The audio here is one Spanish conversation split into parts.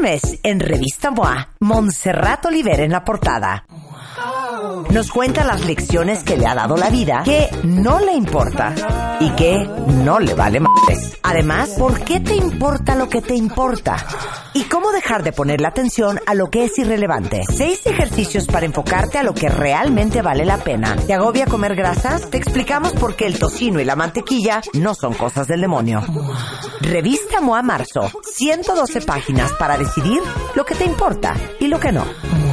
Mes, en Revista MOA, Montserrat Oliver en la portada. Nos cuenta las lecciones que le ha dado la vida, que no le importa y que no le vale más. Además, ¿por qué te importa lo que te importa? Y cómo dejar de ponerle atención a lo que es irrelevante. Seis ejercicios para enfocarte a lo que realmente vale la pena. ¿Te agobia comer grasas? Te explicamos por qué el tocino y la mantequilla no son cosas del demonio. Revista MOA Marzo. 112 páginas para decidir lo que te importa y lo que no.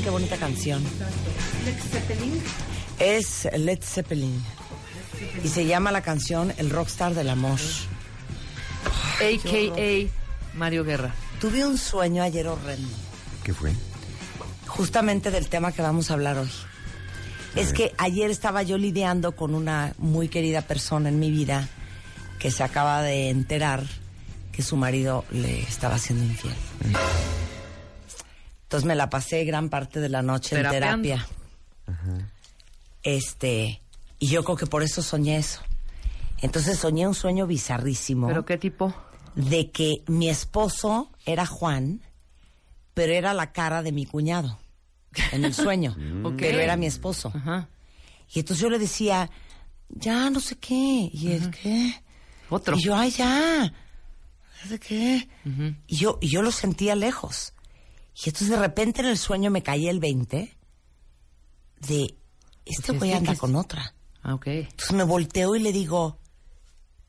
Vean qué bonita canción. Es Led Zeppelin. Y se llama la canción El Rockstar del Amor. A.K.A. Mario Guerra. Tuve un sueño ayer horrendo. ¿Qué fue? Justamente del tema que vamos a hablar hoy. Es que ayer estaba yo lidiando con una muy querida persona en mi vida que se acaba de enterar que su marido le estaba haciendo infiel. Entonces me la pasé gran parte de la noche en terapia. Este, y yo creo que por eso soñé eso. Entonces soñé un sueño bizarrísimo ¿Pero qué tipo? de que mi esposo era Juan, pero era la cara de mi cuñado en el sueño. Ok. Pero era mi esposo. Ajá. Y entonces yo le decía, ya no sé qué. Y él, ¿qué? Otro. Y yo, ay, ya. ¿De qué? y, yo, y yo lo sentía lejos. Y entonces de repente en el sueño me caía el 20 de, este güey anda con otra. Ah, ok. Entonces me volteo y le digo,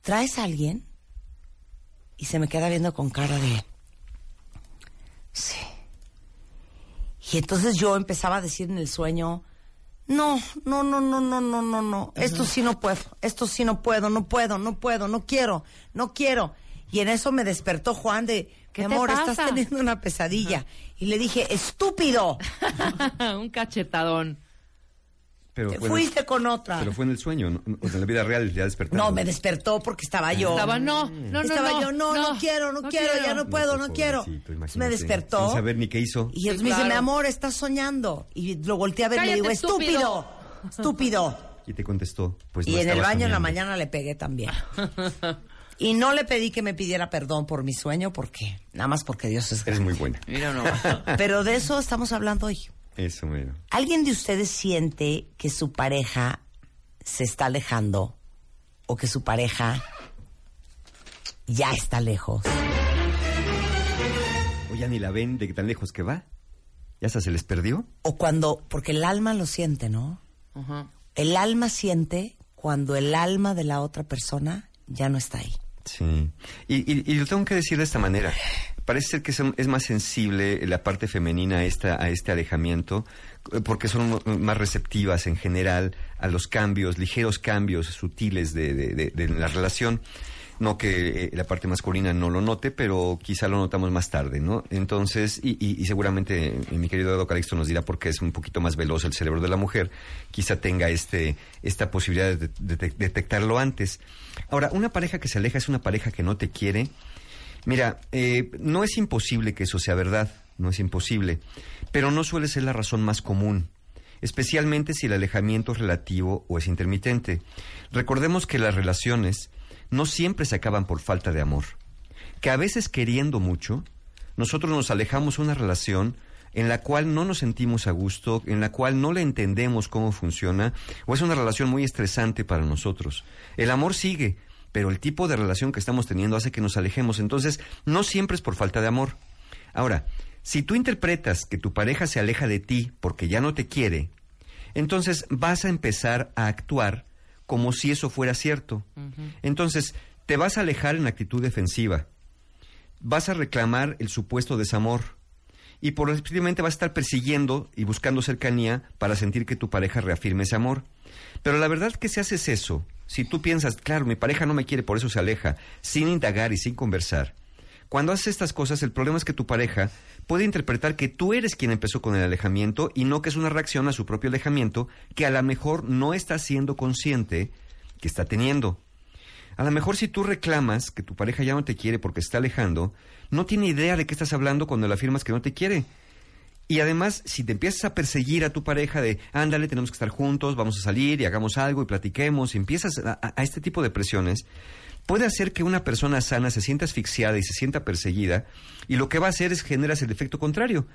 ¿traes a alguien? Y se me queda viendo con cara de, sí. Y entonces yo empezaba a decir en el sueño, no, no, no, no, no, no, no, no, esto sí no puedo, esto sí no puedo, no puedo, no puedo, no quiero, no quiero. Y en eso me despertó Juan de, ¿Qué mi te amor, pasa? estás teniendo una pesadilla. Y le dije, estúpido, un cachetadón. Pero fue, fuiste con otra. pero fue en el sueño, ¿no? O sea, en la vida real ya despertado. No, me despertó porque estaba yo. Estaba, no, no, no, Estaba no. yo, no, no, quiero, no, quiero, ya no puedo, no, pues, quiero. me despertó. Sin saber ni qué hizo. Y entonces Sí, me dice, mi amor, estás soñando. Y lo volteé a ver y le digo, estúpido, estúpido. Y te contestó, pues y en el baño en la mañana le pegué también. y no le pedí que me pidiera perdón por mi sueño porque, nada más porque Dios es Eres grande. muy buena. Mira no. Pero de eso estamos hablando hoy. Eso, mero. ¿Alguien de ustedes siente que su pareja se está alejando o que su pareja ya está lejos? O ya ni la ven de tan lejos que va. ¿Ya hasta se les perdió? O cuando, porque el alma lo siente, ¿no? Ajá. El alma siente cuando el alma de la otra persona ya no está ahí. Sí. Y, y- lo tengo que decir de esta manera. Parece ser que es más sensible la parte femenina a, esta, a este alejamiento, porque son más receptivas en general a los cambios, ligeros cambios sutiles de, de- de- de la relación. No que eh, la parte masculina no lo note, pero quizá lo notamos más tarde, ¿no? Entonces, y, y- seguramente eh, mi querido Edo Calixto nos dirá porque es un poquito más veloz el cerebro de la mujer, quizá tenga este, esta posibilidad de, de- de detectarlo antes. Ahora, una pareja que se aleja es una pareja que no te quiere. Mira, eh, no es imposible que eso sea verdad, no es imposible, pero no suele ser la razón más común especialmente si el alejamiento es relativo o es intermitente. Recordemos que las relaciones no siempre se acaban por falta de amor, que a veces queriendo mucho, nosotros nos alejamos de una relación en la cual no nos sentimos a gusto, en la cual no le entendemos cómo funciona, o es una relación muy estresante para nosotros. El amor sigue, pero el tipo de relación que estamos teniendo hace que nos alejemos. Entonces, no siempre es por falta de amor. Ahora, si tú interpretas que tu pareja se aleja de ti porque ya no te quiere, entonces vas a empezar a actuar como si eso fuera cierto. Entonces, te vas a alejar en actitud defensiva. Vas a reclamar el supuesto desamor. Y por vas a estar persiguiendo y buscando cercanía para sentir que tu pareja reafirme ese amor. Pero la verdad que si haces eso, si tú piensas, claro, mi pareja no me quiere, por eso se aleja, sin indagar y sin conversar, cuando haces estas cosas, el problema es que tu pareja puede interpretar que tú eres quien empezó con el alejamiento y no que es una reacción a su propio alejamiento que a lo mejor no está siendo consciente que está teniendo. A lo mejor si tú reclamas que tu pareja ya no te quiere porque está alejando, no tiene idea de qué estás hablando cuando le afirmas que no te quiere. Y además, si te empiezas a perseguir a tu pareja de, ándale, tenemos que estar juntos, vamos a salir y hagamos algo y platiquemos, y empiezas a, a este tipo de presiones, puede hacer que una persona sana se sienta asfixiada y se sienta perseguida, y lo que va a hacer es generas el efecto contrario.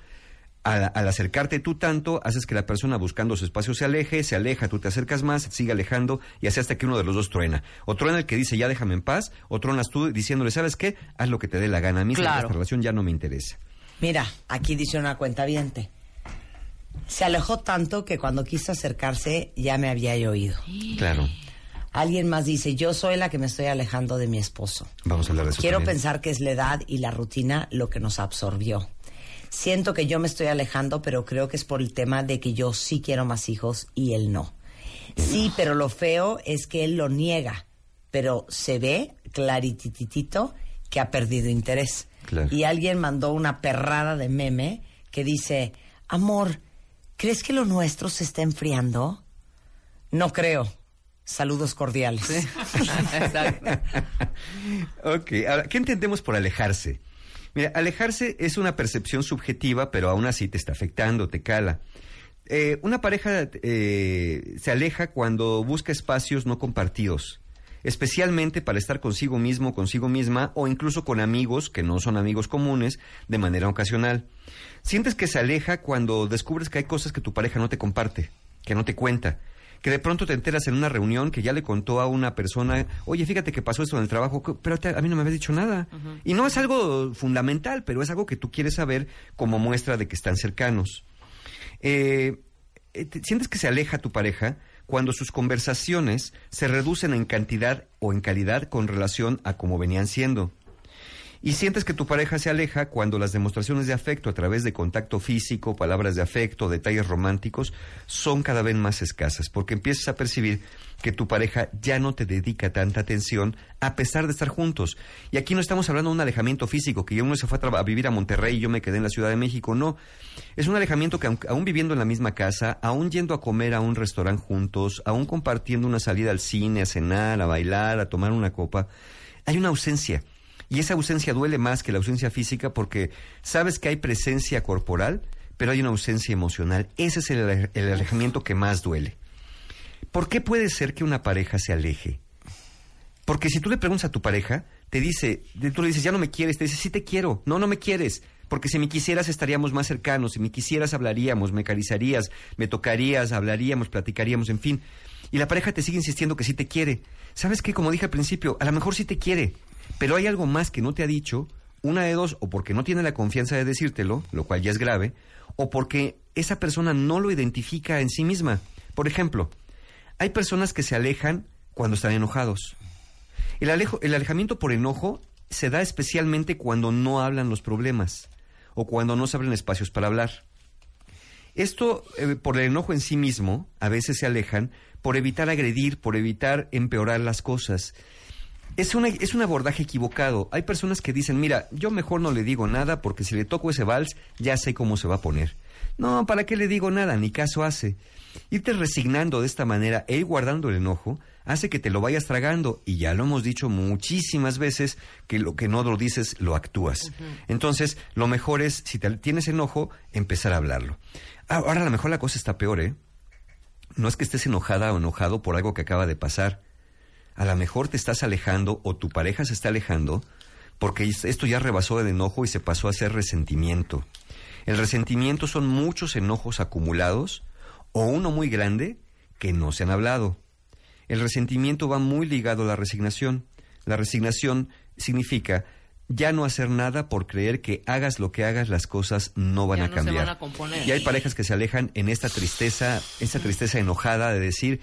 Al, acercarte tú tanto, haces que la persona buscando su espacio se aleje, se aleja, tú te acercas más, sigue alejando y así hasta que uno de los dos truena. O truena el que dice ya déjame en paz, o truenas tú diciéndole, ¿sabes qué? Haz lo que te dé la gana. A mí esta relación ya no me interesa. Mira, aquí dice una cuenta viente. Se alejó tanto que cuando quiso acercarse ya me había oído. Claro. Alguien más dice, yo soy la que me estoy alejando de mi esposo. Vamos a hablar de eso. Quiero pensar que es la edad y la rutina lo que nos absorbió. Siento que yo me estoy alejando, pero creo que es por el tema de que yo sí quiero más hijos y él no. Sí, pero lo feo es que él lo niega, pero se ve clarititito que ha perdido interés. Y alguien mandó una perrada de meme que dice, amor, ¿crees que lo nuestro se está enfriando? No creo. Saludos cordiales. ok, ahora, ¿qué entendemos por alejarse? Mira, alejarse es una percepción subjetiva, pero aún así te está afectando, te cala. Eh, una pareja eh, se aleja cuando busca espacios no compartidos, especialmente para estar consigo mismo, consigo misma, o incluso con amigos que no son amigos comunes, de manera ocasional. Sientes que se aleja cuando descubres que hay cosas que tu pareja no te comparte, que no te cuenta que de pronto te enteras en una reunión que ya le contó a una persona, oye, fíjate que pasó esto en el trabajo, pero a mí no me había dicho nada. Y no es algo fundamental, pero es algo que tú quieres saber como muestra de que están cercanos. Eh, eh, ¿Sientes que se aleja tu pareja? cuando sus conversaciones se reducen en cantidad o en calidad con relación a cómo venían siendo. Y sientes que tu pareja se aleja cuando las demostraciones de afecto a través de contacto físico, palabras de afecto, detalles románticos, son cada vez más escasas, porque empiezas a percibir que tu pareja ya no te dedica tanta atención a pesar de estar juntos. Y aquí no estamos hablando de un alejamiento físico, que uno se fue a, vivir a Monterrey y yo me quedé en la Ciudad de México, no. Es un alejamiento que aún viviendo en la misma casa, aún yendo a comer a un restaurante juntos, aún compartiendo una salida al cine, a cenar, a bailar, a tomar una copa, hay una ausencia y esa ausencia duele más que la ausencia física porque sabes que hay presencia corporal, pero hay una ausencia emocional. Ese es el, alejamiento que más duele. ¿Por qué puede ser que una pareja se aleje? Porque si tú le preguntas a tu pareja, te dice, tú le dices, ya no me quieres, te dice, sí te quiero, no, no me quieres, porque si me quisieras estaríamos más cercanos, si me quisieras hablaríamos, me acarizarías, me tocarías, hablaríamos, platicaríamos, en fin. Y la pareja te sigue insistiendo que sí te quiere. ¿Sabes qué? Como dije al principio, a lo mejor sí te quiere, pero hay algo más que no te ha dicho, una de dos, o porque no tiene la confianza de decírtelo, lo cual ya es grave, o porque esa persona no lo identifica en sí misma. Por ejemplo, hay personas que se alejan cuando están enojados. El, el alejamiento por enojo se da especialmente cuando no hablan los problemas o cuando no se abren espacios para hablar. Esto, eh, por el enojo en sí mismo, a veces se alejan por evitar agredir, por evitar empeorar las cosas. Es, una, es un abordaje equivocado. Hay personas que dicen, mira, yo mejor no le digo nada porque si le toco ese vals ya sé cómo se va a poner. No, ¿para qué le digo nada? Ni caso hace. Irte resignando de esta manera e ir guardando el enojo hace que te lo vayas tragando y ya lo hemos dicho muchísimas veces que lo que no lo dices lo actúas. Entonces, lo mejor es, si te, tienes enojo, empezar a hablarlo. Ahora, a lo mejor la cosa está peor, ¿eh? No es que estés enojada o enojado por algo que acaba de pasar a lo mejor te estás alejando o tu pareja se está alejando porque esto ya rebasó el enojo y se pasó a ser resentimiento. El resentimiento son muchos enojos acumulados o uno muy grande que no se han hablado. El resentimiento va muy ligado a la resignación. La resignación significa ya no hacer nada por creer que hagas lo que hagas las cosas no van Ya a no se cambiar. van a componer. Y hay parejas que se alejan en esta tristeza, esta tristeza enojada de decir,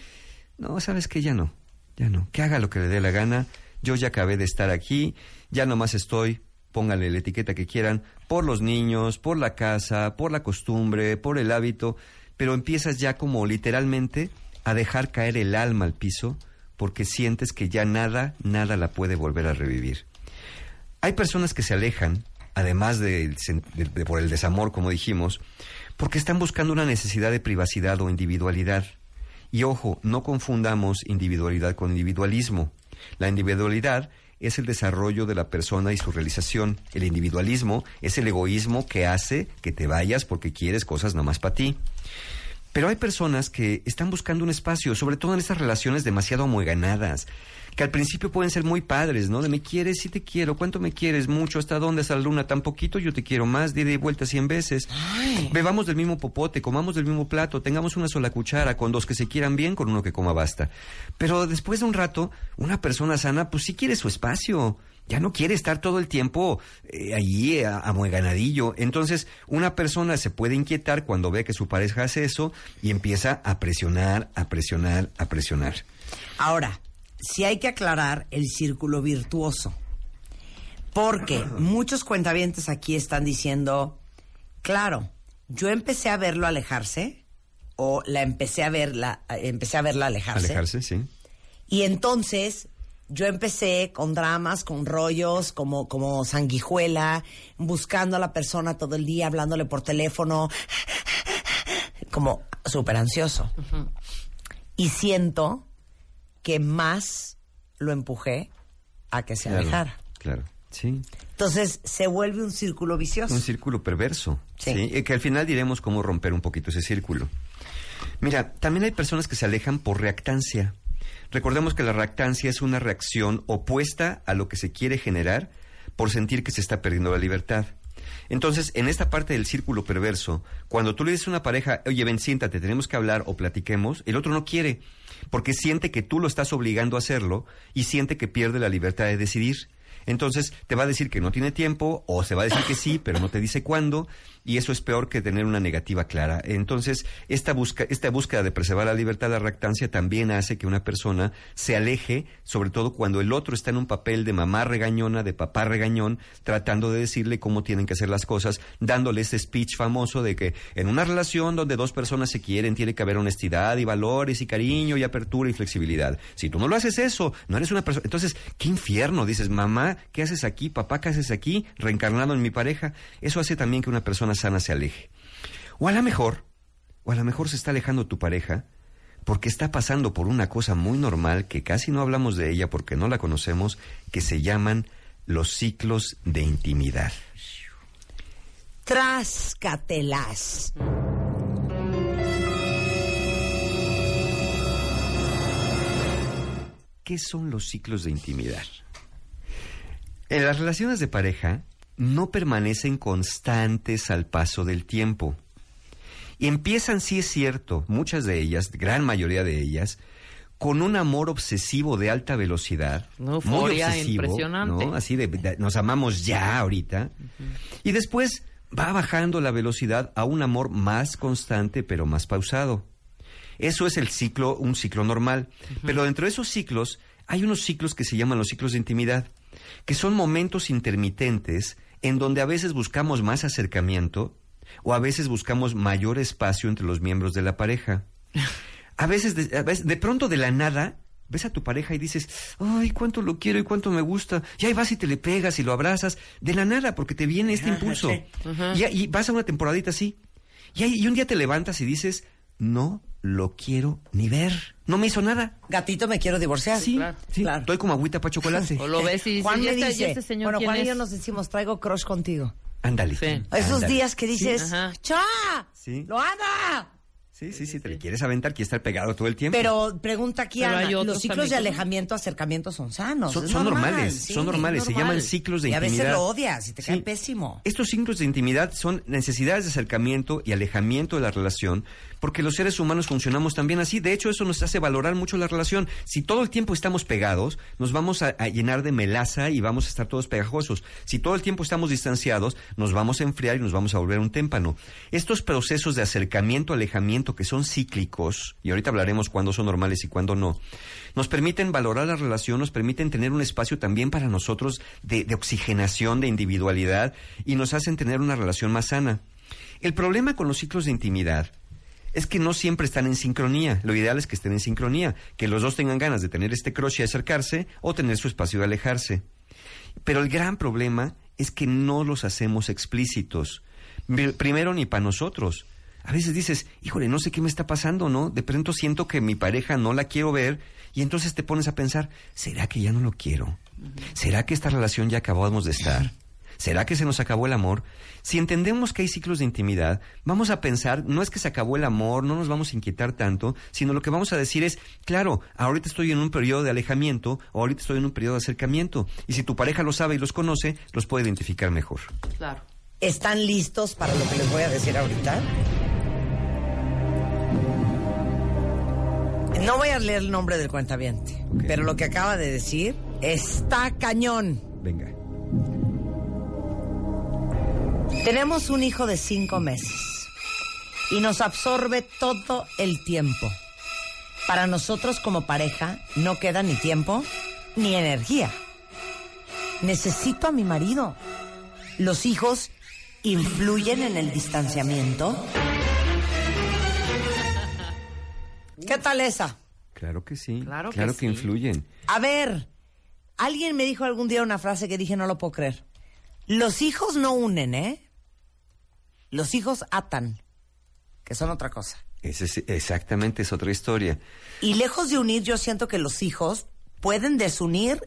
no, sabes que ya no, ya no, que haga lo que le dé la gana, yo ya acabé de estar aquí, ya nomás estoy, póngale la etiqueta que quieran, por los niños, por la casa, por la costumbre, por el hábito, pero empiezas ya como literalmente a dejar caer el alma al piso porque sientes que ya nada, nada la puede volver a revivir. Hay personas que se alejan, además de- de- por el desamor, como dijimos, porque están buscando una necesidad de privacidad o individualidad. Y ojo, no confundamos individualidad con individualismo. La individualidad es el desarrollo de la persona y su realización. El individualismo es el egoísmo que hace que te vayas porque quieres cosas nomás para ti. Pero hay personas que están buscando un espacio, sobre todo en estas relaciones demasiado amueganadas, que al principio pueden ser muy padres, ¿no? De me quieres, sí te quiero, ¿cuánto me quieres? Mucho, ¿hasta dónde? ¿Hasta la luna? Tan poquito, yo te quiero más, de y vuelta cien veces. Bebamos del mismo popote, comamos del mismo plato, tengamos una sola cuchara, con dos que se quieran bien, con uno que coma basta. Pero después de un rato, una persona sana, pues sí quiere su espacio. Ya no quiere estar todo el tiempo eh, allí a- amueganadillo. Entonces, una persona se puede inquietar cuando ve que su pareja hace eso y empieza a presionar, a presionar, a presionar. Ahora, sí hay que aclarar el círculo virtuoso. Porque muchos cuentavientes aquí están diciendo, claro, yo empecé a verlo alejarse o la empecé a verla, eh, empecé a verla alejarse. Alejarse, sí. Y entonces yo empecé con dramas, con rollos, como, como sanguijuela, buscando a la persona todo el día, hablándole por teléfono, como súper ansioso. Y siento que más lo empujé a que se Claro, alejara. Claro, sí. Entonces se vuelve un círculo vicioso. Un círculo perverso. Sí. Que al final diremos cómo romper un poquito ese círculo. Mira, también hay personas que se alejan por reactancia. Recordemos que la reactancia es una reacción opuesta a lo que se quiere generar por sentir que se está perdiendo la libertad. Entonces, en esta parte del círculo perverso, cuando tú le dices a una pareja, oye, ven, siéntate, tenemos que hablar o platiquemos, el otro no quiere, porque siente que tú lo estás obligando a hacerlo y siente que pierde la libertad de decidir. Entonces te va a decir que no tiene tiempo o se va a decir que sí, pero no te dice cuándo y eso es peor que tener una negativa clara. Entonces esta, busca, esta búsqueda de preservar la libertad de la también hace que una persona se aleje, sobre todo cuando el otro está en un papel de mamá regañona, de papá regañón, tratando de decirle cómo tienen que hacer las cosas, dándole ese speech famoso de que en una relación donde dos personas se quieren tiene que haber honestidad y valores y cariño y apertura y flexibilidad. Si tú no lo haces eso, no eres una persona... Entonces, qué infierno, dices, mamá, ¿qué haces aquí? Papá, ¿qué haces aquí? Reencarnado en mi pareja. Eso hace también que una persona sana se aleje. O a lo mejor, o a lo mejor se está alejando tu pareja porque está pasando por una cosa muy normal que casi no hablamos de ella porque no la conocemos, que se llaman los ciclos de intimidad. Trascatelas. ¿Qué son los ciclos de intimidad? En las relaciones de pareja no permanecen constantes al paso del tiempo. Y empiezan, sí es cierto, muchas de ellas, gran mayoría de ellas, con un amor obsesivo de alta velocidad. Una muy obsesivo, impresionante. ¿no? Así de, de- nos amamos ya ahorita. Y después va bajando la velocidad a un amor más constante, pero más pausado. Eso es el ciclo, un ciclo normal. Pero dentro de esos ciclos hay unos ciclos que se llaman los ciclos de intimidad, que son momentos intermitentes en donde a veces buscamos más acercamiento o a veces buscamos mayor espacio entre los miembros de la pareja. A veces, de, a veces, de pronto de la nada, ves a tu pareja y dices, ay, cuánto lo quiero y cuánto me gusta. Y ahí vas y te le pegas y lo abrazas, de la nada, porque te viene este impulso. y, y vas a una temporadita así. Y, ahí- y un día te levantas y dices, no lo quiero ni ver. No me hizo nada. Gatito, me quiero divorciar. Sí, claro. sí. Claro. Estoy como agüita para chocolate. O lo ves y Juan ¿y me este, y dice, este señor bueno, Juan y yo es? nos decimos, traigo crush contigo. Ándale. Sí. Esos días que dices. ¡Cha! Sí. ¡Lo anda! Sí, sí, sí, te le quieres aventar, quieres estar pegado todo el tiempo. Pero pregunta aquí, Pero Ana, los ciclos de alejamiento, acercamiento son sanos. Son, son normal, normales, sí, son normales, es se normal. llaman ciclos de y a intimidad. veces lo odias y te cae pésimo. Estos ciclos de intimidad son necesidades de acercamiento y alejamiento de la relación, porque los seres humanos funcionamos también así. De hecho, eso nos hace valorar mucho la relación. Si todo el tiempo estamos pegados, nos vamos a, a llenar de melaza y vamos a estar todos pegajosos. Si todo el tiempo estamos distanciados, nos vamos a enfriar y nos vamos a volver un témpano. Estos procesos de acercamiento, alejamiento, que son cíclicos, y ahorita hablaremos cuándo son normales y cuándo no, nos permiten valorar la relación, nos permiten tener un espacio también para nosotros de, de oxigenación, de individualidad, y nos hacen tener una relación más sana. El problema con los ciclos de intimidad es que no siempre están en sincronía. Lo ideal es que estén en sincronía, que los dos tengan ganas de tener este crush y acercarse o tener su espacio de alejarse. Pero el gran problema es que no los hacemos explícitos. Pri- Primero ni para nosotros. A veces dices, híjole, no sé qué me está pasando, ¿no? De pronto siento que mi pareja no la quiero ver y entonces te pones a pensar, ¿será que ya no lo quiero? ¿Será que esta relación ya acabamos de estar? ¿Será que se nos acabó el amor? Si entendemos que hay ciclos de intimidad, vamos a pensar, no es que se acabó el amor, no nos vamos a inquietar tanto, sino lo que vamos a decir es, claro, ahorita estoy en un periodo de alejamiento o ahorita estoy en un periodo de acercamiento. Y si tu pareja lo sabe y los conoce, los puede identificar mejor. Claro. ¿Están listos para lo que les voy a decir ahorita? No voy a leer el nombre del cuentaviente, pero lo que acaba de decir está cañón. Venga. Tenemos un hijo de cinco meses y nos absorbe todo el tiempo. Para nosotros como pareja no queda ni tiempo ni energía. Necesito a mi marido. Los hijos influyen en el distanciamiento. ¿Qué tal esa? Claro que sí. Claro que que sí. influyen. A ver, alguien me dijo algún día una frase que dije no lo puedo creer. Los hijos no unen, ¿eh? Los hijos atan, que son otra cosa. Ese es- exactamente, es otra historia. Y lejos de unir, yo siento que los hijos pueden desunir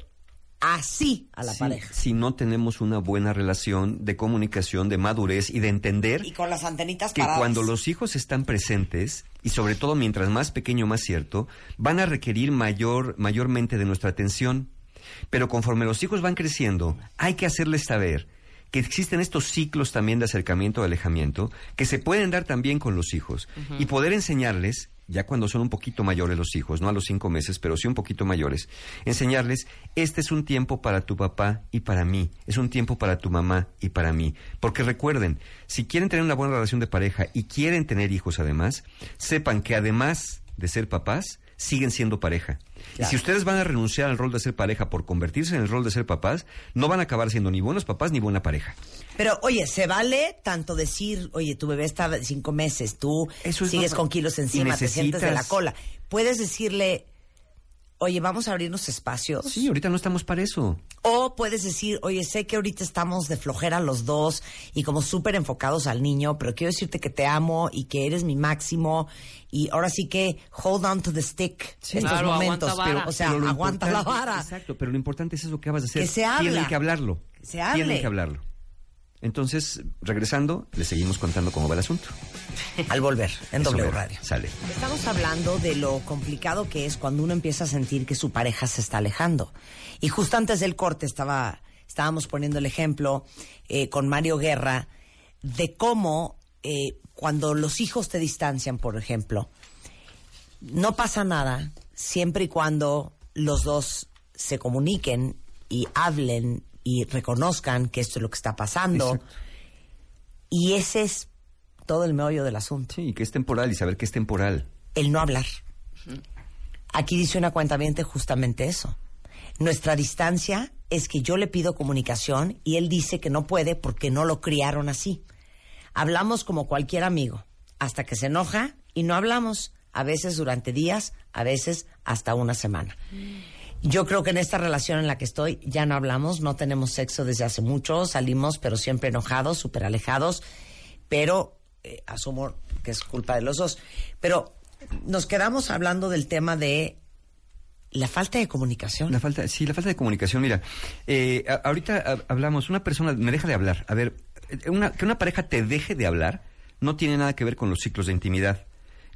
así a la Sí, pareja. Si no tenemos una buena relación de comunicación, de madurez y de entender Y con las antenitas que paradas. cuando los hijos están presentes, y sobre todo mientras más pequeño más cierto, van a requerir mayor, mayormente de nuestra atención. Pero conforme los hijos van creciendo, hay que hacerles saber que existen estos ciclos también de acercamiento o alejamiento, que se pueden dar también con los hijos, y poder enseñarles, ya cuando son un poquito mayores los hijos, no a los cinco meses, pero sí un poquito mayores, enseñarles, este es un tiempo para tu papá y para mí, es un tiempo para tu mamá y para mí. Porque recuerden, si quieren tener una buena relación de pareja y quieren tener hijos además, sepan que además de ser papás, siguen siendo pareja. Y si ustedes van a renunciar al rol de ser pareja por convertirse en el rol de ser papás, no van a acabar siendo ni buenos papás ni buena pareja. Pero, oye, se vale tanto decir, oye, tu bebé está de cinco meses, tú Eso es sigues normal. con kilos encima, te sientes de la necesitas- cola. Puedes decirle, oye, vamos a abrirnos espacios. Sí, ahorita no estamos para eso. O puedes decir, oye, sé que ahorita estamos de flojera los dos y como súper enfocados al niño, pero quiero decirte que te amo y que eres mi máximo y ahora sí que hold on to the stick Sí. estos Claro, momentos. aguanta vara. o sea, Pero aguanta la vara. Exacto, pero lo importante es eso que acabas de hacer. Que se habla. Tienen que hablarlo. Se hable. Tienen que hablarlo. Entonces, regresando, le seguimos contando cómo va el asunto. Al volver, en Eso W. Radio. Sale. Estamos hablando de lo complicado que es cuando uno empieza a sentir que su pareja se está alejando. Y justo antes del corte estaba, estábamos poniendo el ejemplo eh, con Mario Guerra de cómo eh, cuando los hijos te distancian, por ejemplo, no pasa nada siempre y cuando los dos se comuniquen y hablen y reconozcan que esto es lo que está pasando. Exacto. Y ese es todo el meollo del asunto Sí, que es temporal y saber que es temporal. el no hablar. Aquí dice una cuenta justamente eso. Nuestra distancia es que yo le pido comunicación y él dice que no puede porque no lo criaron así. Hablamos como cualquier amigo, hasta que se enoja y no hablamos, a veces durante días, a veces hasta una semana. Yo creo que en esta relación en la que estoy ya no hablamos, no tenemos sexo desde hace mucho, salimos pero siempre enojados, súper alejados, pero eh, asumo que es culpa de los dos. Pero nos quedamos hablando del tema de la falta de comunicación. La falta, sí, la falta de comunicación. Mira, eh, ahorita hablamos, una persona me deja de hablar. A ver, eh, una- que una pareja te deje de hablar no tiene nada que ver con los ciclos de intimidad.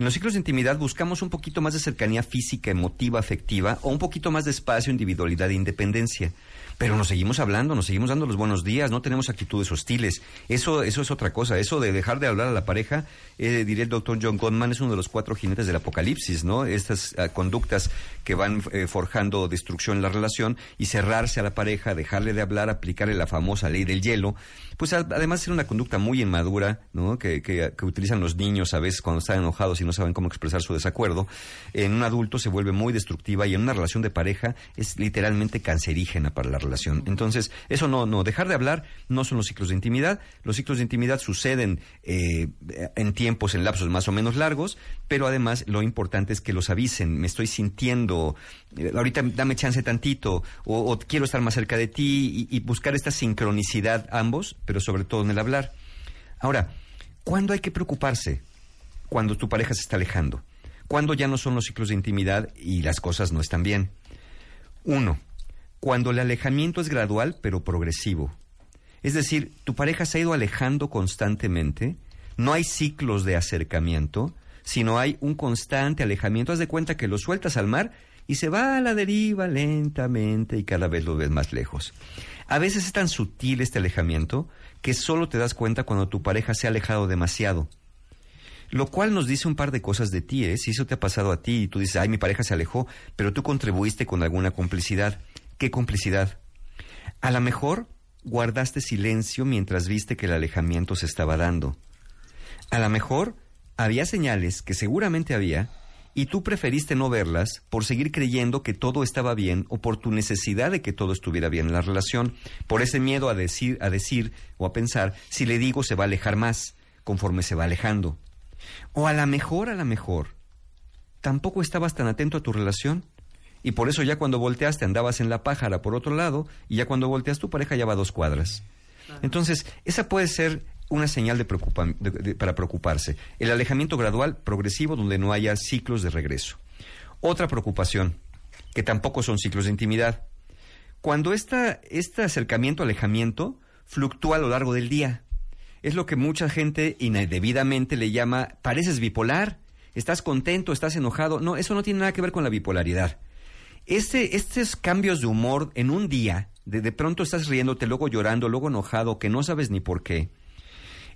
En los ciclos de intimidad buscamos un poquito más de cercanía física, emotiva, afectiva, o un poquito más de espacio, individualidad e independencia. Pero nos seguimos hablando, nos seguimos dando los buenos días, no tenemos actitudes hostiles. Eso, eso es otra cosa. Eso de dejar de hablar a la pareja, eh, diría el doctor John Gottman, es uno de los cuatro jinetes del apocalipsis, ¿no? Estas ah, conductas que van eh, forjando destrucción en la relación y cerrarse a la pareja, dejarle de hablar, aplicarle la famosa ley del hielo, pues además es una conducta muy inmadura, ¿no? Que, que- que utilizan los niños a veces cuando están enojados y no saben cómo expresar su desacuerdo. En un adulto se vuelve muy destructiva y en una relación de pareja es literalmente cancerígena para la relación. Entonces, eso no, no, dejar de hablar no son los ciclos de intimidad. Los ciclos de intimidad suceden eh, en tiempos, en lapsos más o menos largos, pero además lo importante es que los avisen. Me estoy sintiendo, eh, ahorita dame chance tantito, o, o quiero estar más cerca de ti y, y buscar esta sincronicidad ambos, pero sobre todo en el hablar. Ahora, ¿cuándo hay que preocuparse? Cuando tu pareja se está alejando. Cuando ya no son los ciclos de intimidad y las cosas no están bien. Uno, cuando el alejamiento es gradual pero progresivo. Es decir, tu pareja se ha ido alejando constantemente, no hay ciclos de acercamiento, sino hay un constante alejamiento. Haz de cuenta que lo sueltas al mar y se va a la deriva lentamente y cada vez lo ves más lejos. A veces es tan sutil este alejamiento que solo te das cuenta cuando tu pareja se ha alejado demasiado. Lo cual nos dice un par de cosas de ti, ¿eh? Si eso te ha pasado a ti y tú dices, ay, mi pareja se alejó, pero tú contribuiste con alguna complicidad. ¿Qué complicidad? A lo mejor guardaste silencio mientras viste que el alejamiento se estaba dando. A lo mejor había señales que seguramente había y tú preferiste no verlas por seguir creyendo que todo estaba bien o por tu necesidad de que todo estuviera bien en la relación, por ese miedo a decir, a decir o a pensar, si le digo se va a alejar más conforme se va alejando. O a lo mejor, a lo mejor, tampoco estabas tan atento a tu relación y por eso ya cuando volteaste andabas en la pájara por otro lado y ya cuando volteas tu pareja ya va a dos cuadras. Entonces, esa puede ser una señal de preocupa- de- de- para preocuparse. El alejamiento gradual, progresivo, donde no haya ciclos de regreso. Otra preocupación, que tampoco son ciclos de intimidad. Cuando esta, este acercamiento, alejamiento, fluctúa a lo largo del día. Es lo que mucha gente indebidamente le llama, pareces bipolar, estás contento, estás enojado. No, eso no tiene nada que ver con la bipolaridad. Este, estos cambios de humor en un día, de, de pronto estás riéndote, luego llorando, luego enojado, que no sabes ni por qué.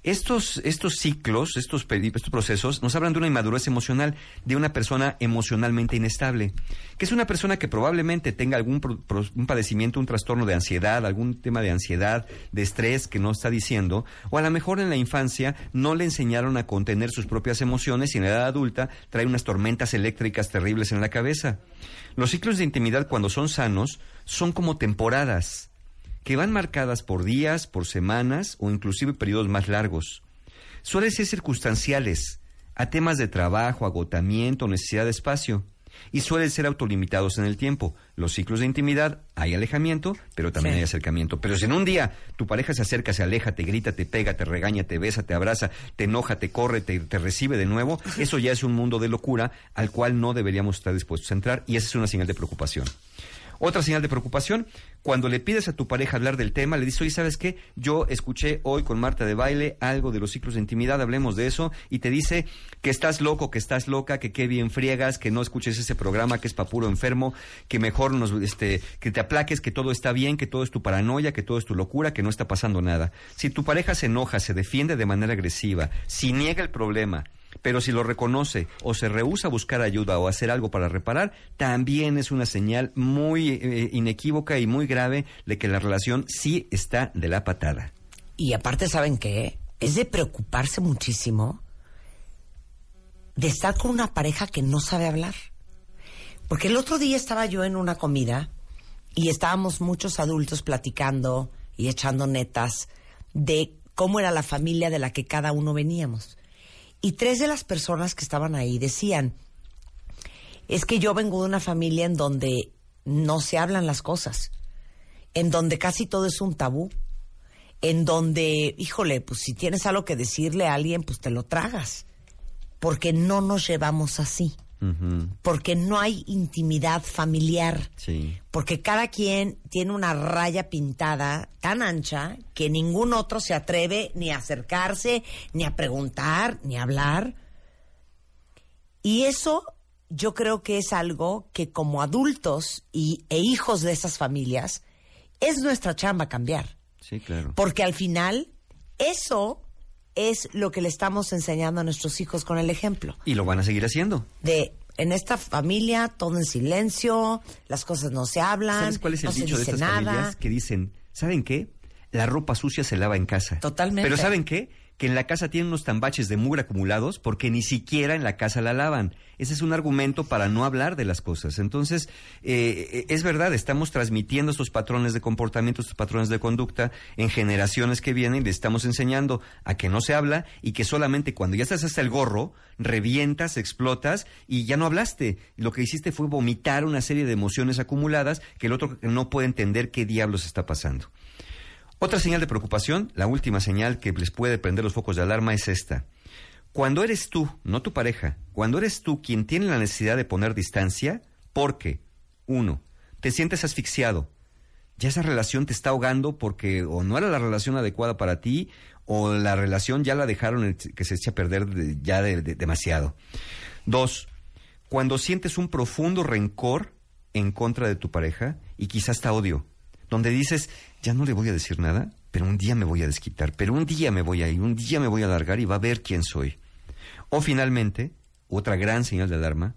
Estos, estos ciclos, estos, estos procesos, nos hablan de una inmadurez emocional, de una persona emocionalmente inestable, que es una persona que probablemente tenga algún pro- un padecimiento, un trastorno de ansiedad, algún tema de ansiedad, de estrés que no está diciendo, o a lo mejor en la infancia no le enseñaron a contener sus propias emociones y en la edad adulta trae unas tormentas eléctricas terribles en la cabeza. Los ciclos de intimidad cuando son sanos son como temporadas que van marcadas por días, por semanas o inclusive periodos más largos. Suelen ser circunstanciales, a temas de trabajo, agotamiento, necesidad de espacio, y suelen ser autolimitados en el tiempo. Los ciclos de intimidad, hay alejamiento, pero también Sí. hay acercamiento. Pero si en un día tu pareja se acerca, se aleja, te grita, te pega, te regaña, te besa, te abraza, te enoja, te corre, te, te recibe de nuevo, eso ya es un mundo de locura al cual no deberíamos estar dispuestos a entrar y esa es una señal de preocupación. Otra señal de preocupación, cuando le pides a tu pareja hablar del tema, le dices, oye, ¿sabes qué? Yo escuché hoy con Marta de baile algo de los ciclos de intimidad, hablemos de eso, y te dice que estás loco, que estás loca, que qué bien friegas, que no escuches ese programa, que es pa' puro enfermo, que mejor nos, este, que te aplaques, que todo está bien, que todo es tu paranoia, que todo es tu locura, que no está pasando nada. Si tu pareja se enoja, se defiende de manera agresiva, si niega el problema, pero si lo reconoce o se rehúsa a buscar ayuda o hacer algo para reparar, también es una señal muy eh, inequívoca y muy grave de que la relación sí está de la patada. Y aparte, ¿saben qué? Es de preocuparse muchísimo de estar con una pareja que no sabe hablar. Porque el otro día estaba yo en una comida y estábamos muchos adultos platicando y echando netas de cómo era la familia de la que cada uno veníamos. Y tres de las personas que estaban ahí decían, es que yo vengo de una familia en donde no se hablan las cosas, en donde casi todo es un tabú, en donde, híjole, pues si tienes algo que decirle a alguien, pues te lo tragas, porque no nos llevamos así, porque no hay intimidad familiar, Sí. porque cada quien tiene una raya pintada tan ancha que ningún otro se atreve ni a acercarse, ni a preguntar, ni a hablar. Y eso yo creo que es algo que como adultos y, e hijos de esas familias, es nuestra chamba cambiar. Sí, claro. Porque al final, eso es lo que le estamos enseñando a nuestros hijos con el ejemplo. Y lo van a seguir haciendo. De en esta familia todo en silencio, las cosas no se hablan, ¿Sabes cuál es el no dicho de estas nada. familias que dicen, ¿saben qué? La ropa sucia se lava en casa. Totalmente. Pero ¿saben qué? Que en la casa tienen unos tambaches de mugre acumulados porque ni siquiera en la casa la lavan. Ese es un argumento para no hablar de las cosas. Entonces, eh, es verdad, estamos transmitiendo estos patrones de comportamiento, estos patrones de conducta en generaciones que vienen y le estamos enseñando a que no se habla y que solamente cuando ya estás hasta el gorro, revientas, explotas y ya no hablaste. Lo que hiciste fue vomitar una serie de emociones acumuladas que el otro no puede entender qué diablos está pasando. Otra señal de preocupación, la última señal que les puede prender los focos de alarma es esta. Cuando eres tú, no tu pareja, cuando eres tú quien tiene la necesidad de poner distancia, porque, uno, te sientes asfixiado, ya esa relación te está ahogando porque o no era la relación adecuada para ti o la relación ya la dejaron que se eche a perder de- ya de- de- demasiado. Dos, cuando sientes un profundo rencor en contra de tu pareja y quizás hasta odio, donde dices, ya no le voy a decir nada, pero un día me voy a desquitar, pero un día me voy a ir, un día me voy a largar y va a ver quién soy. O finalmente, otra gran señal de alarma,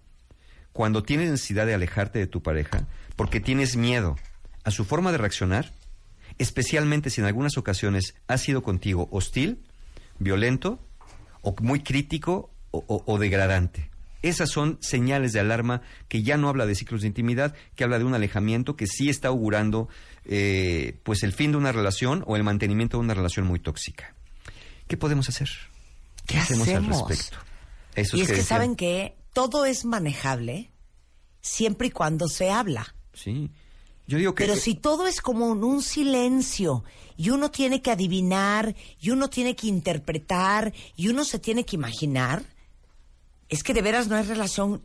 cuando tienes necesidad de alejarte de tu pareja porque tienes miedo a su forma de reaccionar, especialmente si en algunas ocasiones ha sido contigo hostil, violento o muy crítico o, o- o degradante. Esas son señales de alarma que ya no habla de ciclos de intimidad, que habla de un alejamiento que sí está augurando eh, pues el fin de una relación o el mantenimiento de una relación muy tóxica. ¿Qué podemos hacer? ¿Qué, ¿Qué hacemos, hacemos? al respecto? Eso y es que saben que todo es manejable siempre y cuando se habla. Sí. Yo digo que... Pero si todo es como en un silencio y uno tiene que adivinar y uno tiene que interpretar y uno se tiene que imaginar, es que de veras no hay relación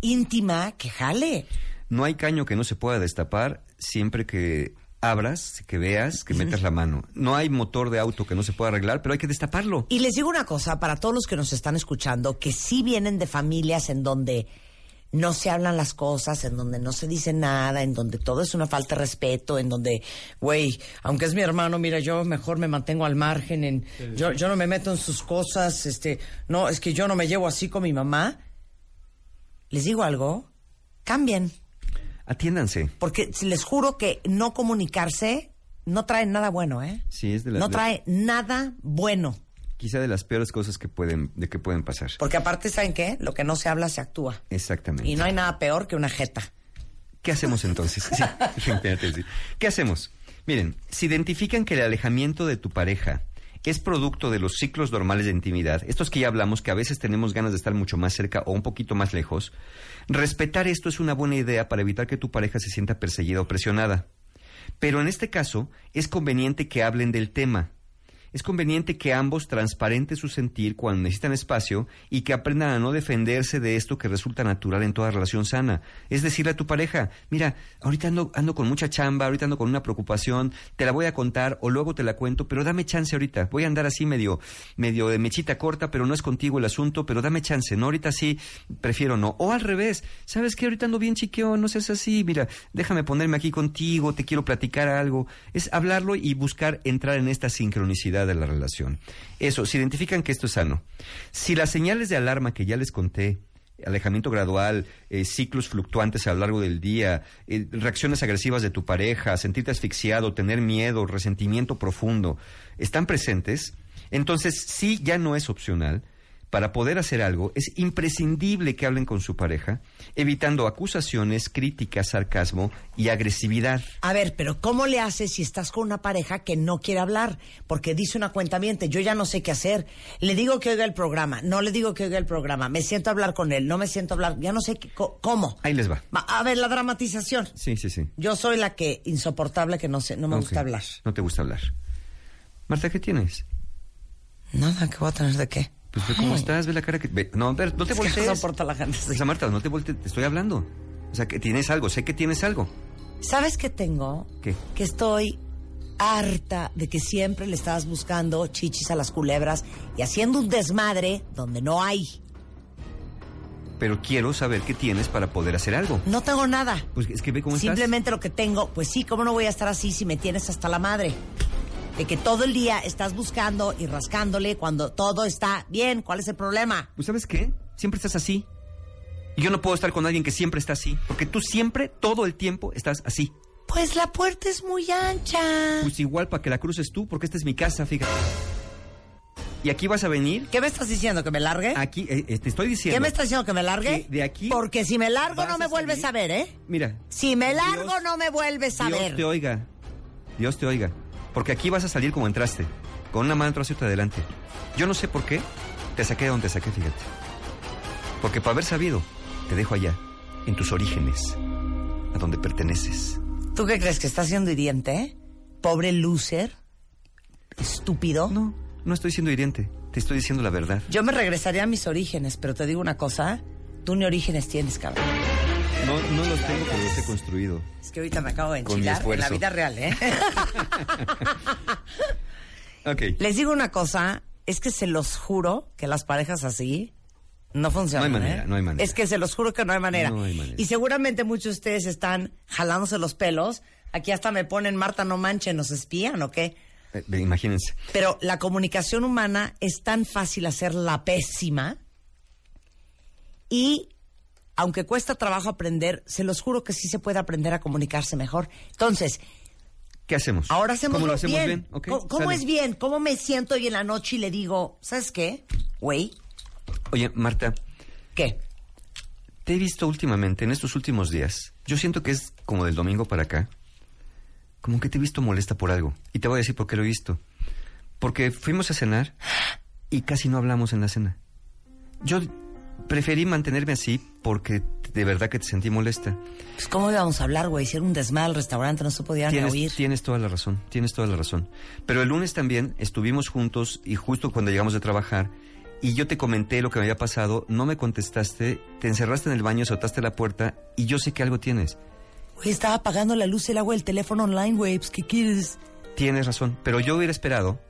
íntima que jale. No hay caño que no se pueda destapar siempre que abras, que veas, que metas la mano. No hay motor de auto que no se pueda arreglar, pero hay que destaparlo. Y les digo una cosa, para todos los que nos están escuchando, que sí vienen de familias en donde no se hablan las cosas, en donde no se dice nada, en donde todo es una falta de respeto, en donde, güey, aunque es mi hermano, mira, yo mejor me mantengo al margen, en, yo, yo no me meto en sus cosas, este, no, es que yo no me llevo así con mi mamá. Les digo algo, cambien, Atiéndanse. porque si les juro que no comunicarse no trae nada bueno, ¿eh? Sí, es de la- no trae nada bueno. Quizá de las peores cosas que pueden, de que pueden pasar. Porque aparte, ¿saben qué? Lo que no se habla se actúa. Exactamente. Y no hay nada peor que una jeta. ¿Qué hacemos entonces? Sí. ¿Qué hacemos? Miren, si identifican que el alejamiento de tu pareja es producto de los ciclos normales de intimidad, estos que ya hablamos, que a veces tenemos ganas de estar mucho más cerca o un poquito más lejos, respetar esto es una buena idea para evitar que tu pareja se sienta perseguida o presionada. Pero en este caso es conveniente que hablen del tema. Es conveniente que ambos transparenten su sentir cuando necesitan espacio y que aprendan a no defenderse de esto que resulta natural en toda relación sana. Es decirle a tu pareja, mira, ahorita ando, ando con mucha chamba, ahorita ando con una preocupación, te la voy a contar o luego te la cuento, pero dame chance ahorita. Voy a andar así medio, medio de mechita corta, pero no es contigo el asunto, pero dame chance, ¿no? Ahorita sí, prefiero no. O al revés, ¿sabes qué? Ahorita ando bien chiqueo, no seas así, mira, déjame ponerme aquí contigo, te quiero platicar algo. Es hablarlo y buscar entrar en esta sincronicidad de la relación. Eso, si identifican que esto es sano. Si las señales de alarma que ya les conté, alejamiento gradual, eh, ciclos fluctuantes a lo largo del día, eh, reacciones agresivas de tu pareja, sentirte asfixiado, tener miedo, resentimiento profundo, están presentes, entonces sí ya no es opcional. Para poder hacer algo es imprescindible que hablen con su pareja, evitando acusaciones, críticas, sarcasmo y agresividad. A ver, pero ¿cómo le haces si estás con una pareja que no quiere hablar? Porque dice una cuenta yo ya no sé qué hacer. Le digo que oiga el programa, no le digo que oiga el programa, me siento a hablar con él, no me siento a hablar, ya no sé qué- cómo. Ahí les va. A ver, la dramatización. Sí, sí, sí. Yo soy la que insoportable que no sé, no me gusta hablar. No te gusta hablar. Marta, ¿qué tienes? Nada, ¿qué voy a tener de qué? Pues ve cómo Ay. estás, ve la cara que... ve- no, ver, no te Es que voltees. no soporto a la gente sea, Marta, no te voltees, te estoy hablando. O sea, que tienes algo, sé que tienes algo. ¿Sabes qué tengo? ¿Qué? Que estoy harta de que siempre le estabas buscando chichis a las culebras y haciendo un desmadre donde no hay. pero quiero saber qué tienes para poder hacer algo. No tengo nada. Pues es que ve cómo estás. Simplemente lo que tengo, pues sí, ¿cómo no voy a estar así si me tienes hasta la madre? De que todo el día estás buscando y rascándole cuando todo está bien. ¿Cuál es el problema? Pues ¿sabes qué? Siempre estás así. Y yo no puedo estar con alguien que siempre está así, porque tú siempre, todo el tiempo, estás así. Pues la puerta es muy ancha. Pues igual para que la cruces tú, porque esta es mi casa, fíjate. Y aquí vas a venir. ¿Qué me estás diciendo? ¿Que me largue? Aquí, eh, eh, te estoy diciendo. ¿Qué me estás diciendo? ¿Que me largue? De aquí Porque si me largo no me vuelves a ver, ¿eh? Mira. Si me largo Dios- no me vuelves a Dios ver. te oiga. Dios te oiga. Porque aquí vas a salir como entraste. Con una mano atrás y otra adelante. Yo no sé por qué. Te saqué de donde te saqué, fíjate. Porque para haber sabido, te dejo allá. En tus orígenes. A donde perteneces. ¿Tú qué crees? ¿Que estás siendo hiriente, eh? Pobre loser. Estúpido. No, no estoy siendo hiriente. Te estoy diciendo la verdad. Yo me regresaría a mis orígenes, pero te digo una cosa. Tú ni orígenes tienes, cabrón. No, no los tengo, pero los he construido. Es que ahorita me acabo de enchilar en la vida real, ¿eh? Ok. Les digo una cosa, es que se los juro que las parejas así no funcionan. No hay manera, ¿eh? no hay manera. Es que se los juro que no hay manera. No hay manera. Y seguramente muchos de ustedes están jalándose los pelos. Aquí hasta me ponen Marta, no manchen, nos espían o qué. Eh, imagínense. Pero la comunicación humana es tan fácil hacerla pésima y aunque cuesta trabajo aprender, se los juro que sí se puede aprender a comunicarse mejor. Entonces, ¿Qué hacemos? ahora hacemos ¿Cómo lo hacemos bien. ¿Cómo, cómo es bien? ¿Cómo me siento hoy en la noche y le digo, ¿sabes qué? Güey, Oye, Marta, ¿qué? te he visto últimamente, en estos últimos días. Yo siento que es como del domingo para acá. Como que te he visto molesta por algo. Y te voy a decir por qué lo he visto. Porque fuimos a cenar y casi no hablamos en la cena. Yo preferí mantenerme así porque de verdad que te sentí molesta. Pues cómo íbamos a hablar, güey, era un desmadre el restaurante, no se podía ni oír. Tienes, tienes toda la razón, tienes toda la razón. Pero el lunes también estuvimos juntos y justo cuando llegamos de trabajar y yo te comenté lo que me había pasado, no me contestaste, te encerraste en el baño, soltaste la puerta y yo sé que algo tienes. Güey, estaba apagando la luz, el agua, el teléfono online, güey, pues ¿qué quieres? Tienes razón, pero yo hubiera esperado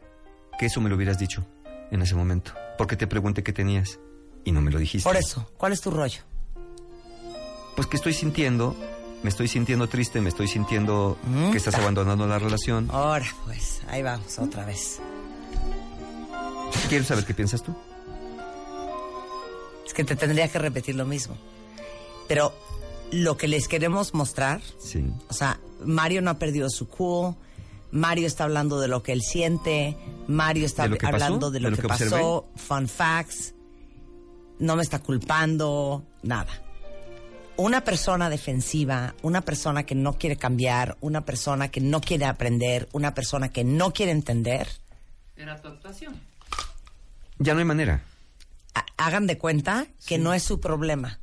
que eso me lo hubieras dicho en ese momento, porque te pregunté qué tenías y no me lo dijiste. Por eso, ¿cuál es tu rollo? Pues que estoy sintiendo, me estoy sintiendo triste, me estoy sintiendo Mm, que estás abandonando la relación. Ahora, pues, ahí vamos, otra vez. Quiero saber qué piensas tú. Es que te tendría que repetir lo mismo. Pero lo que les queremos mostrar, Sí. o sea, Mario no ha perdido su cool, Mario está hablando de lo que él siente, Mario está hablando de lo, ¿De lo que, que pasó, fun facts, no me está culpando, nada. Una persona defensiva, una persona que no quiere cambiar, una persona que no quiere aprender, una persona que no quiere entender, Era tu actuación. Ya no hay manera. ha- hagan de cuenta que no es su problema,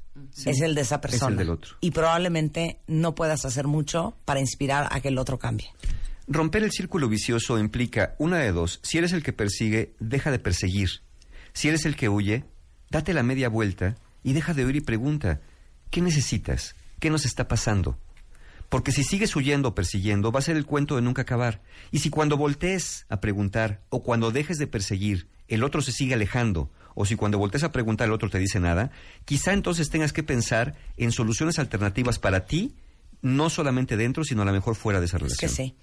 es el de esa persona. del otro. Y probablemente no puedas hacer mucho para inspirar a que el otro cambie. Romper el círculo vicioso implica una de dos. Si eres el que persigue, deja de perseguir. Si eres el que huye, date la media vuelta y deja de huir y pregunta, ¿qué necesitas? ¿Qué nos está pasando? Porque si sigues huyendo o persiguiendo, va a ser el cuento de nunca acabar. Y si cuando voltees a preguntar o cuando dejes de perseguir, el otro se sigue alejando, o si cuando voltees a preguntar el otro te dice nada, quizá entonces tengas que pensar en soluciones alternativas para ti, no solamente dentro, sino a lo mejor fuera de esa Es relación. que sí.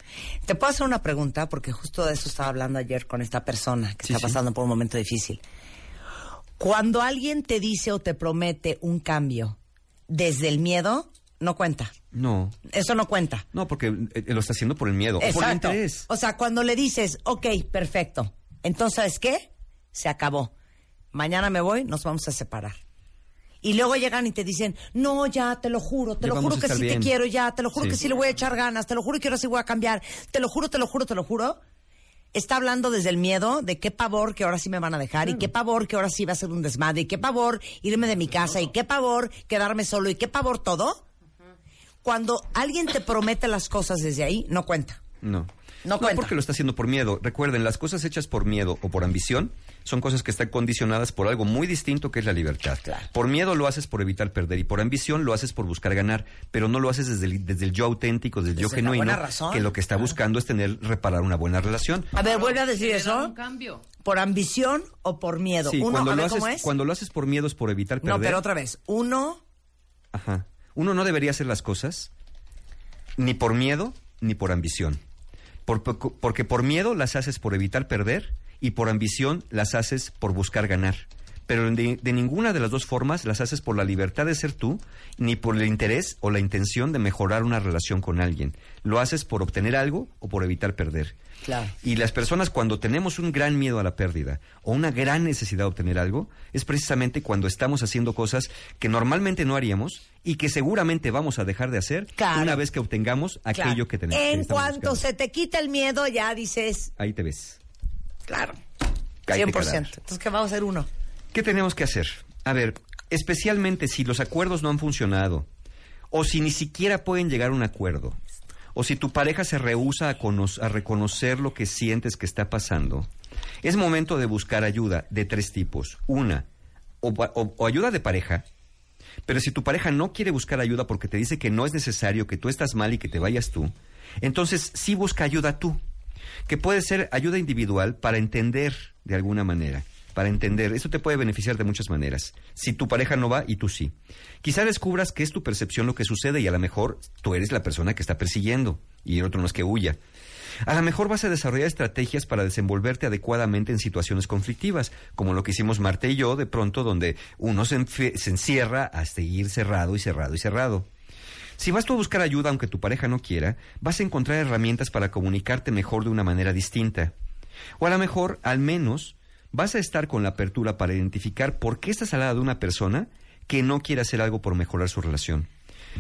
Te puedo hacer una pregunta porque justo de eso estaba hablando ayer con esta persona que Sí, está sí. pasando por un momento difícil. Cuando alguien te dice o te promete un cambio desde el miedo, no cuenta. No, Eso no cuenta. no, porque eh, lo está haciendo por el miedo, o por el Exacto. interés. O sea, cuando le dices, ok, perfecto. Entonces, ¿sabes qué? Se acabó. Mañana me voy, nos vamos a separar. Y luego llegan y te dicen, no, ya, te lo juro, te Ya lo juro que sí bien. te quiero ya, te lo juro Sí. que sí le voy a echar ganas, te lo juro que ahora sí voy a cambiar, te lo juro, te lo juro, te lo juro. Está hablando desde el miedo de qué pavor que ahora sí me van a dejar y qué pavor que ahora sí va a ser un desmadre y qué pavor irme de mi casa y qué pavor quedarme solo y qué pavor todo. Cuando alguien te promete las cosas desde ahí, no cuenta. No. No cuenta. porque lo está haciendo por miedo. Recuerden, las cosas hechas por miedo o por ambición son cosas que están condicionadas por algo muy distinto que es la libertad. Claro. Por miedo lo haces por evitar perder y por ambición lo haces por buscar ganar, pero no lo haces desde el, desde el yo auténtico, desde el yo genuino, que lo que está buscando es tener, reparar una buena relación. A ver, vuelve a decir eso. un cambio. ¿Por ambición o por miedo? Sí, Uno, cuando a lo ver, haces, ¿cómo es? cuando lo haces por miedo es por evitar perder. No, pero otra vez. Uno, Ajá. Uno no debería hacer las cosas ni por miedo ni por ambición. Por- por- porque por miedo las haces por evitar perder y por ambición las haces por buscar ganar. Pero de, de ninguna de las dos formas las haces por la libertad de ser tú, ni por el interés o la intención de mejorar una relación con alguien. Lo haces por obtener algo o por evitar perder. Claro. Y las personas cuando tenemos un gran miedo a la pérdida o una gran necesidad de obtener algo, es precisamente cuando estamos haciendo cosas que normalmente no haríamos y que seguramente vamos a dejar de hacer Claro. una vez que obtengamos claro. aquello que tenemos. En cuanto buscando. se te quita el miedo, ya dices, Ahí te ves. claro, Cállate, 100%. cadáver. Entonces, ¿qué vamos a hacer uno? ¿Qué tenemos que hacer? A ver, especialmente si los acuerdos no han funcionado, o si ni siquiera pueden llegar a un acuerdo, o si tu pareja se rehúsa a, a reconocer lo que sientes que está pasando, es momento de buscar ayuda de tres tipos. Una, o ayuda de pareja, pero si tu pareja no quiere buscar ayuda porque te dice que no es necesario, que tú estás mal y que te vayas tú, entonces sí busca ayuda tú, que puede ser ayuda individual para entender de alguna manera, para entender. Eso te puede beneficiar de muchas maneras. Si tu pareja no va y tú sí. Quizá descubras que es tu percepción lo que sucede y a lo mejor tú eres la persona que está persiguiendo y el otro no es que huya. A lo mejor vas a desarrollar estrategias para desenvolverte adecuadamente en situaciones conflictivas, como lo que hicimos Marta y yo de pronto, donde uno se, se encierra a seguir cerrado y cerrado y cerrado. Si vas tú a buscar ayuda aunque tu pareja no quiera, vas a encontrar herramientas para comunicarte mejor de una manera distinta. O a lo mejor, al menos, vas a estar con la apertura para identificar por qué estás al lado de una persona que no quiere hacer algo por mejorar su relación.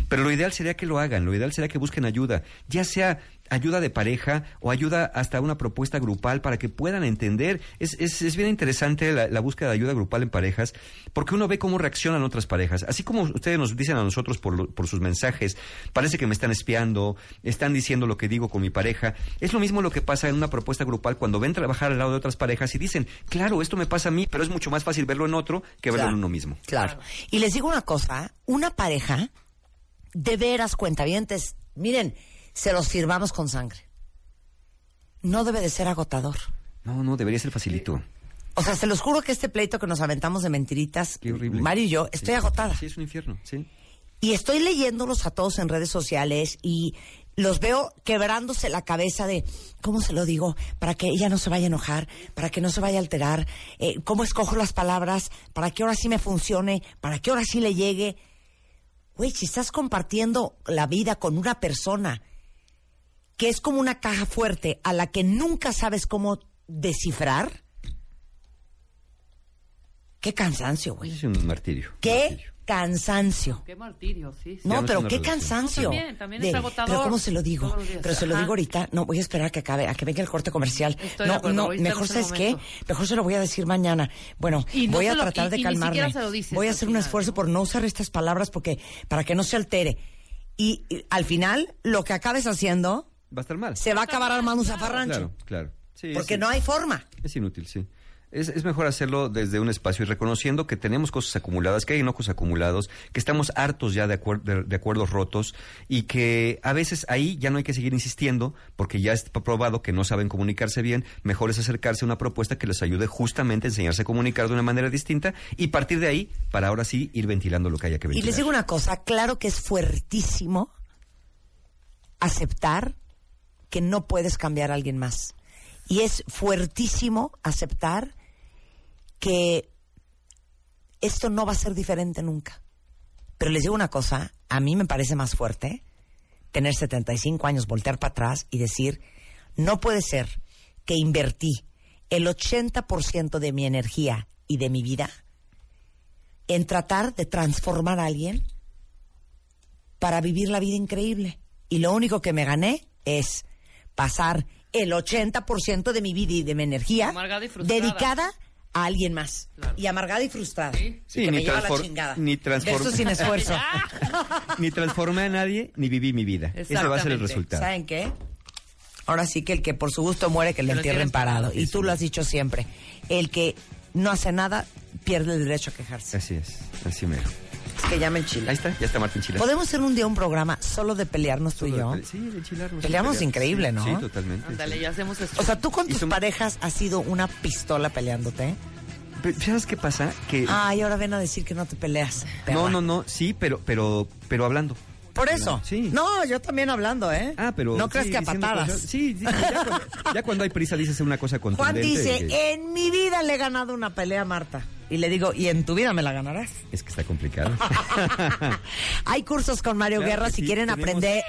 Pero lo ideal sería que lo hagan, lo ideal sería que busquen ayuda, ya sea ayuda de pareja o ayuda hasta una propuesta grupal para que puedan entender. Es, es, es bien interesante la, la búsqueda de ayuda grupal en parejas porque uno ve cómo reaccionan otras parejas. Así como ustedes nos dicen a nosotros por, lo- por sus mensajes, parece que me están espiando, están diciendo lo que digo con mi pareja. Es lo mismo lo que pasa en una propuesta grupal cuando ven trabajar al lado de otras parejas y dicen, claro, esto me pasa a mí, pero es mucho más fácil verlo en otro que verlo Claro. en uno mismo. Claro. Y les digo una cosa, una pareja, de veras, cuentavientes, miren, se los firmamos con sangre. No debe de ser agotador. No, no, debería ser facilito. O sea, se los juro que este pleito que nos aventamos de mentiritas, Qué horrible. Mario y yo, estoy Sí. agotada. Sí, es un infierno, sí. Y estoy leyéndolos a todos en redes sociales y los veo quebrándose la cabeza de cómo se lo digo para que ella no se vaya a enojar, para que no se vaya a alterar, eh, cómo escojo las palabras, para que ahora sí me funcione, para que ahora sí le llegue. Güey, si estás compartiendo la vida con una persona que es como una caja fuerte a la que nunca sabes cómo descifrar, qué cansancio, güey. Es un martirio. Qué martirio. Cansancio. Qué martirio, sí. sí. No, pero qué relación. cansancio. También, también es agotador. Pero ¿cómo se lo digo? Pero se lo Ajá. digo ahorita. No, voy a esperar a que acabe, a que venga el corte comercial. Estoy no, acuerdo, no, mejor sabes qué, mejor se lo voy a decir mañana. Bueno, Y no voy a lo- tratar y- de y ni calmarme. siquiera se lo dices voy a hacer un final, esfuerzo ¿no? por no usar estas palabras porque para que no se altere. Y, y al final, lo que acabes haciendo Va a estar mal. se va a acabar armando un zafarrancho. Claro, claro. Sí, Porque no hay forma. Es inútil, sí. Es, es mejor hacerlo desde un espacio y reconociendo que tenemos cosas acumuladas, que hay enojos acumulados, que estamos hartos ya de, acuer- de- de acuerdos rotos y que a veces ahí ya no hay que seguir insistiendo porque ya está probado que no saben comunicarse bien. Mejor es acercarse a una propuesta que les ayude justamente a enseñarse a comunicar de una manera distinta y partir de ahí para ahora sí ir ventilando lo que haya que Y ventilar. les digo una cosa, claro que es fuertísimo aceptar que no puedes cambiar a alguien más. Y es fuertísimo aceptar que esto no va a ser diferente nunca. Pero les digo una cosa, a mí me parece más fuerte tener 75 años, voltear para atrás y decir, no puede ser que invertí el 80% de mi energía y de mi vida en tratar de transformar a alguien para vivir la vida increíble. Y lo único que me gané es pasar el 80% de mi vida y de mi energía dedicada a alguien más. Claro. Y amargada y frustrada. Sí. Y que me lleva la chingada. ni transform- sin esfuerzo. ni transformé a nadie, ni viví mi vida. Ese va a ser el resultado. ¿Saben qué? Ahora sí que el que por su gusto muere, que lo entierren parado. Y tú lo has dicho siempre. El que no hace nada pierde el derecho a quejarse. Así es, así mero. Es que llama en Chile. Ahí está, ya está Martín Chile. ¿Podemos hacer un día un programa solo de pelearnos tú y yo? Sí, de enchilarnos. Peleamos Pelear. increíble, Sí, ¿no? Sí, totalmente. Ándale, sí. ya hacemos esto. O sea, tú con Y tus parejas has sido una pistola peleándote. ¿Sabes qué pasa? Que Ay, ahora ven a decir que no te peleas. perra. no, no, no, sí, pero, pero, pero hablando. Por eso. Sí. No, yo también hablando, ¿eh? Ah, pero No creas sí, que a patadas. cosas- sí, sí, ya, cuando, ya cuando hay prisa dices una cosa Juan contundente. dice, que- en mi vida le he ganado una pelea a Marta. Y le digo, y en tu vida me la ganarás. Es que está complicado. Hay cursos con Mario Claro Guerra si sí, quieren tenemos- aprender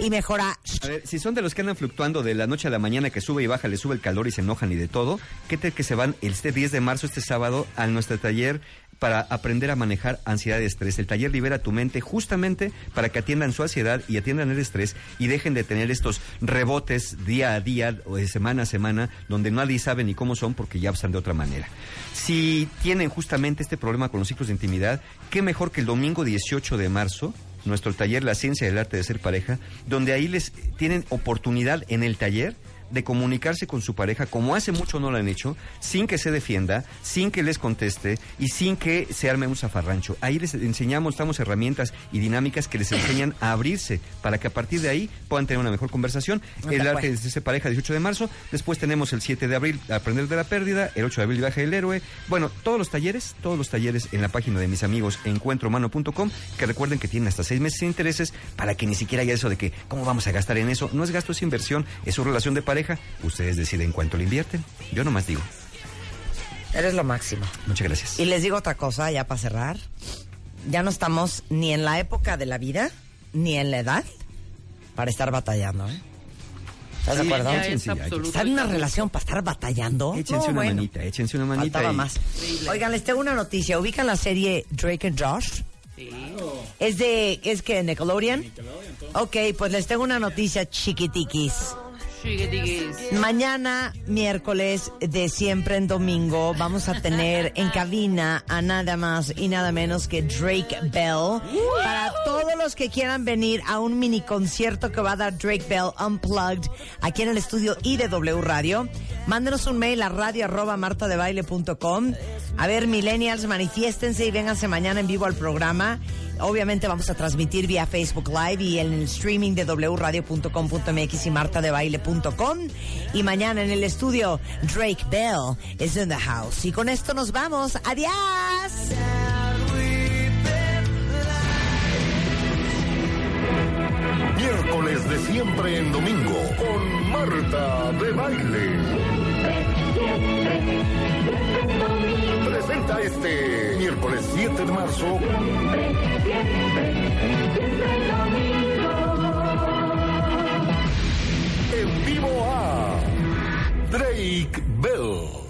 y mejorar. A ver, si son de los que andan fluctuando de la noche a la mañana que sube y baja, le sube el calor y se enojan y de todo, ¿qué tal que se van este 10 de marzo, este sábado, a nuestro taller para aprender a manejar ansiedad y estrés? El taller libera tu mente justamente para que atiendan su ansiedad y atiendan el estrés y dejen de tener estos rebotes día a día o de semana a semana donde nadie sabe ni cómo son porque ya están de otra manera. Si tienen justamente este problema con los ciclos de intimidad, qué mejor que el domingo 18 de marzo nuestro taller La Ciencia del Arte de Ser Pareja, donde ahí les tienen oportunidad en el taller de comunicarse con su pareja como hace mucho no lo han hecho, sin que se defienda, sin que les conteste y sin que se arme un zafarrancho. Ahí les enseñamos, damos herramientas y dinámicas que les enseñan a abrirse para que a partir de ahí puedan tener una mejor conversación. De El arte de ser pareja 18 de marzo, después tenemos el 7 de abril Aprender de la pérdida, el 8 de abril Viaje del héroe. Bueno, todos los talleres, todos los talleres en la página de mis amigos encuentrohumano.com, que recuerden que tienen hasta seis meses de intereses para que ni siquiera haya eso de que cómo vamos a gastar en eso. No es gasto, es inversión, es su relación de pareja. Ustedes deciden cuánto le invierten. Yo nomás digo. Eres lo máximo. Muchas gracias. Y les digo otra cosa, ya para cerrar. Ya no estamos ni en la época de la vida, ni en la edad, para estar batallando, ¿eh? ¿Estás de acuerdo? Es ya, absoluto. ¿Estar en una relación para estar batallando? Échense No, una bueno. manita, échense una manita. Faltaba y- más. Increíble. Oigan, les tengo una noticia. ¿Ubican la serie Drake and Josh? Sí. ¿Es de, es que Nickelodeon? Ok, pues les tengo una noticia chiquitiquis. Mañana, miércoles de siempre en domingo, vamos a tener en cabina a nada más y nada menos que Drake Bell. Para todos los que quieran venir a un mini concierto que va a dar Drake Bell Unplugged aquí en el estudio IDW Radio, mándenos un mail a radio arroba martadebaile.com. A ver, millennials, manifiéstense y vénganse mañana en vivo al programa. Obviamente vamos a transmitir vía Facebook Live y en el streaming de wradio.com.mx y martadebaile.com. Y mañana en el estudio, Drake Bell is in the house. Y con esto nos vamos. ¡Adiós! Miércoles de siempre en domingo con Marta de Baile. Presenta este miércoles 7 de marzo. En vivo a Drake Bell.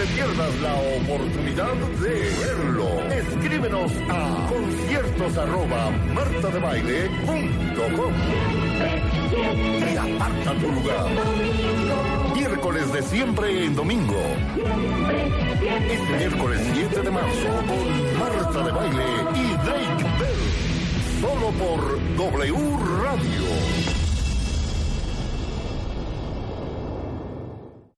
Te pierdas la oportunidad de verlo. Escríbenos a conciertos arroba martadebaile.com y aparta tu lugar. Miércoles de siempre en domingo. Este miércoles 7 de marzo con Marta de Baile y Drake Bell. Solo por W Radio.